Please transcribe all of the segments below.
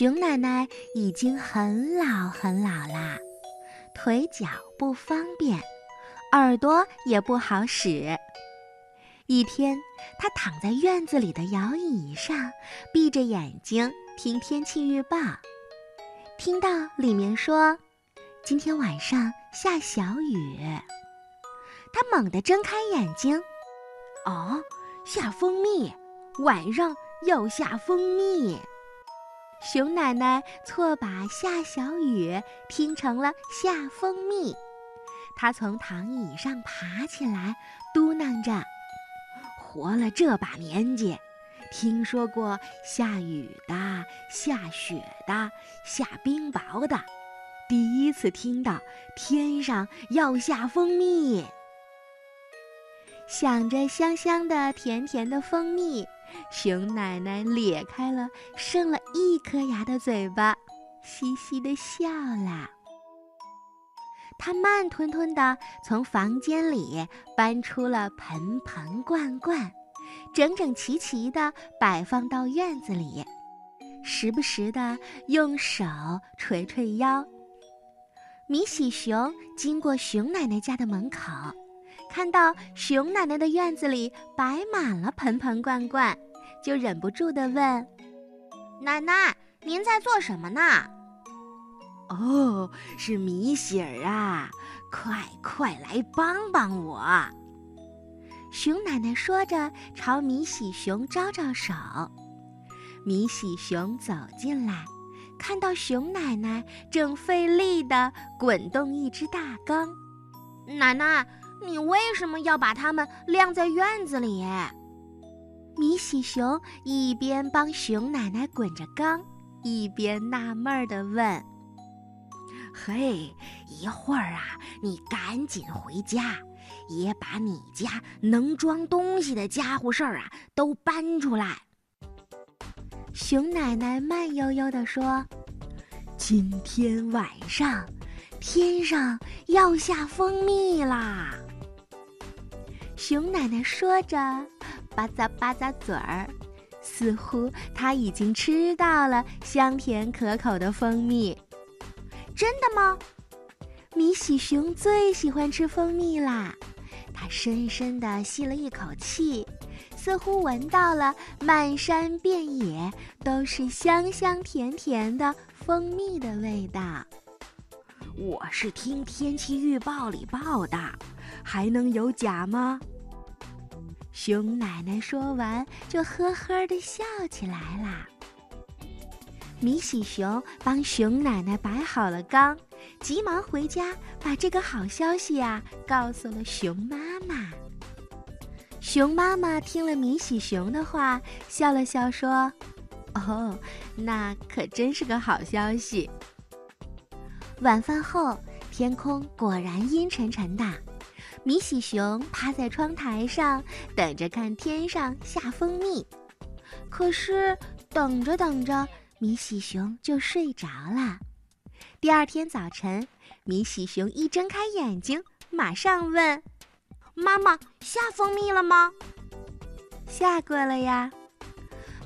熊奶奶已经很老很老啦，腿脚不方便，耳朵也不好使。一天，她躺在院子里的摇椅上，闭着眼睛听天气预报，听到里面说今天晚上下小雨。她猛地睁开眼睛，哦，下蜂蜜，晚上要下蜂蜜。熊奶奶错把下小雨听成了下蜂蜜，她从躺椅上爬起来，嘟囔着。活了这把年纪，听说过下雨的、下雪的、下冰雹的，第一次听到天上要下蜂蜜。想着香香的、甜甜的蜂蜜，熊奶奶咧开了剩了一颗牙的嘴巴，嘻嘻地笑了。他慢吞吞地从房间里搬出了盆盆罐罐，整整齐齐地摆放到院子里，时不时地用手捶捶腰。米喜熊经过熊奶奶家的门口，看到熊奶奶的院子里摆满了盆盆罐罐，就忍不住地问：“奶奶，您在做什么呢？”哦，是米喜儿啊！快快来帮帮我！熊奶奶说着，朝米喜熊招招手。米喜熊走进来，看到熊奶奶正费力地滚动一只大缸。奶奶，你为什么要把它们晾在院子里？米喜熊一边帮熊奶奶滚着缸，一边纳闷地问。嘿，一会儿啊，你赶紧回家，也把你家能装东西的家伙事儿啊都搬出来。熊奶奶慢悠悠地说：“今天晚上，天上要下蜂蜜啦。”熊奶奶说着，吧嗒吧嗒嘴儿，似乎她已经吃到了香甜可口的蜂蜜。真的吗？米喜熊最喜欢吃蜂蜜啦！它深深地吸了一口气，似乎闻到了漫山遍野都是香香甜甜的蜂蜜的味道。我是听天气预报里报的，还能有假吗？熊奶奶说完，就呵呵地笑起来啦。米喜熊帮熊奶奶摆好了缸，急忙回家把这个好消息呀告诉了熊妈妈。熊妈妈听了米喜熊的话，笑了笑说：“哦，那可真是个好消息。”晚饭后，天空果然阴沉沉的，米喜熊趴在窗台上等着看天上下蜂蜜。可是等着等着。米喜熊就睡着了。第二天早晨，米喜熊一睁开眼睛，马上问：“妈妈，下蜂蜜了吗？”“下过了呀。”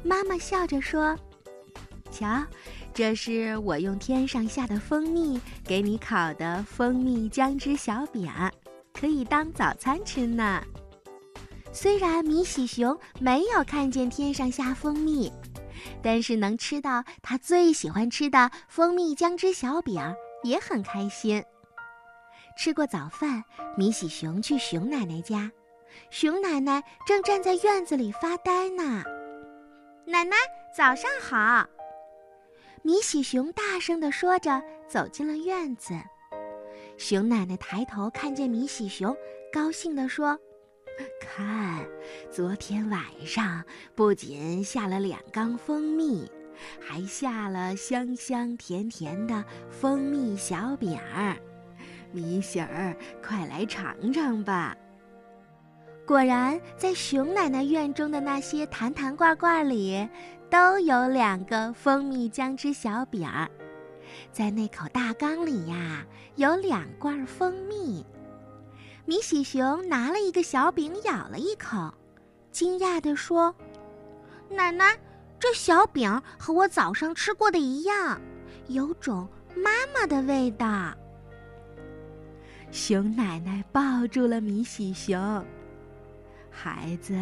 妈妈笑着说：“瞧，这是我用天上下的蜂蜜给你烤的蜂蜜姜汁小饼，可以当早餐吃呢。”虽然米喜熊没有看见天上下蜂蜜。但是能吃到他最喜欢吃的蜂蜜姜汁小饼，也很开心。吃过早饭，米喜熊去熊奶奶家，熊奶奶正站在院子里发呆呢。奶奶，早上好！米喜熊大声地说着，走进了院子。熊奶奶抬头看见米喜熊，高兴地说。看，昨天晚上不仅下了两缸蜂蜜，还下了香香甜甜的蜂蜜小饼儿。米喜儿，快来尝尝吧！果然，在熊奶奶院中的那些坛坛罐罐里，都有两个蜂蜜姜汁小饼儿。在那口大缸里呀，有两罐蜂蜜。米喜熊拿了一个小饼，咬了一口，惊讶地说：“奶奶，这小饼和我早上吃过的一样，有种妈妈的味道。熊奶奶抱住了米喜熊，孩子，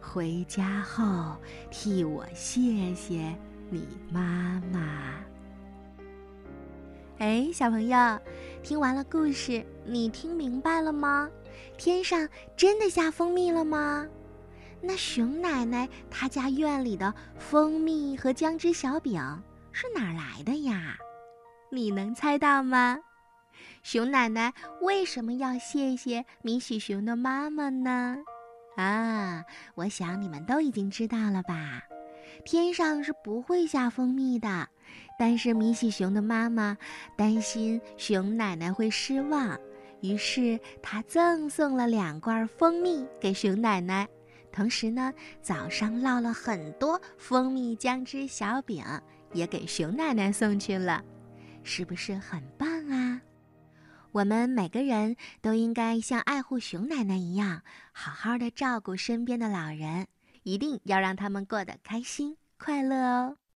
回家后替我谢谢你妈妈。哎，小朋友，听完了故事，你听明白了吗？天上真的下蜂蜜了吗？那熊奶奶她家院里的蜂蜜和姜汁小饼是哪来的呀？你能猜到吗？熊奶奶为什么要谢谢米许熊的妈妈呢？啊，我想你们都已经知道了吧？天上是不会下蜂蜜的，但是米喜熊的妈妈担心熊奶奶会失望，于是她赠送了两罐蜂蜜给熊奶奶，同时呢，早上烙了很多蜂蜜姜汁小饼，也给熊奶奶送去了，是不是很棒啊？我们每个人都应该像爱护熊奶奶一样，好好的照顾身边的老人，一定要让他们过得开心快乐哦。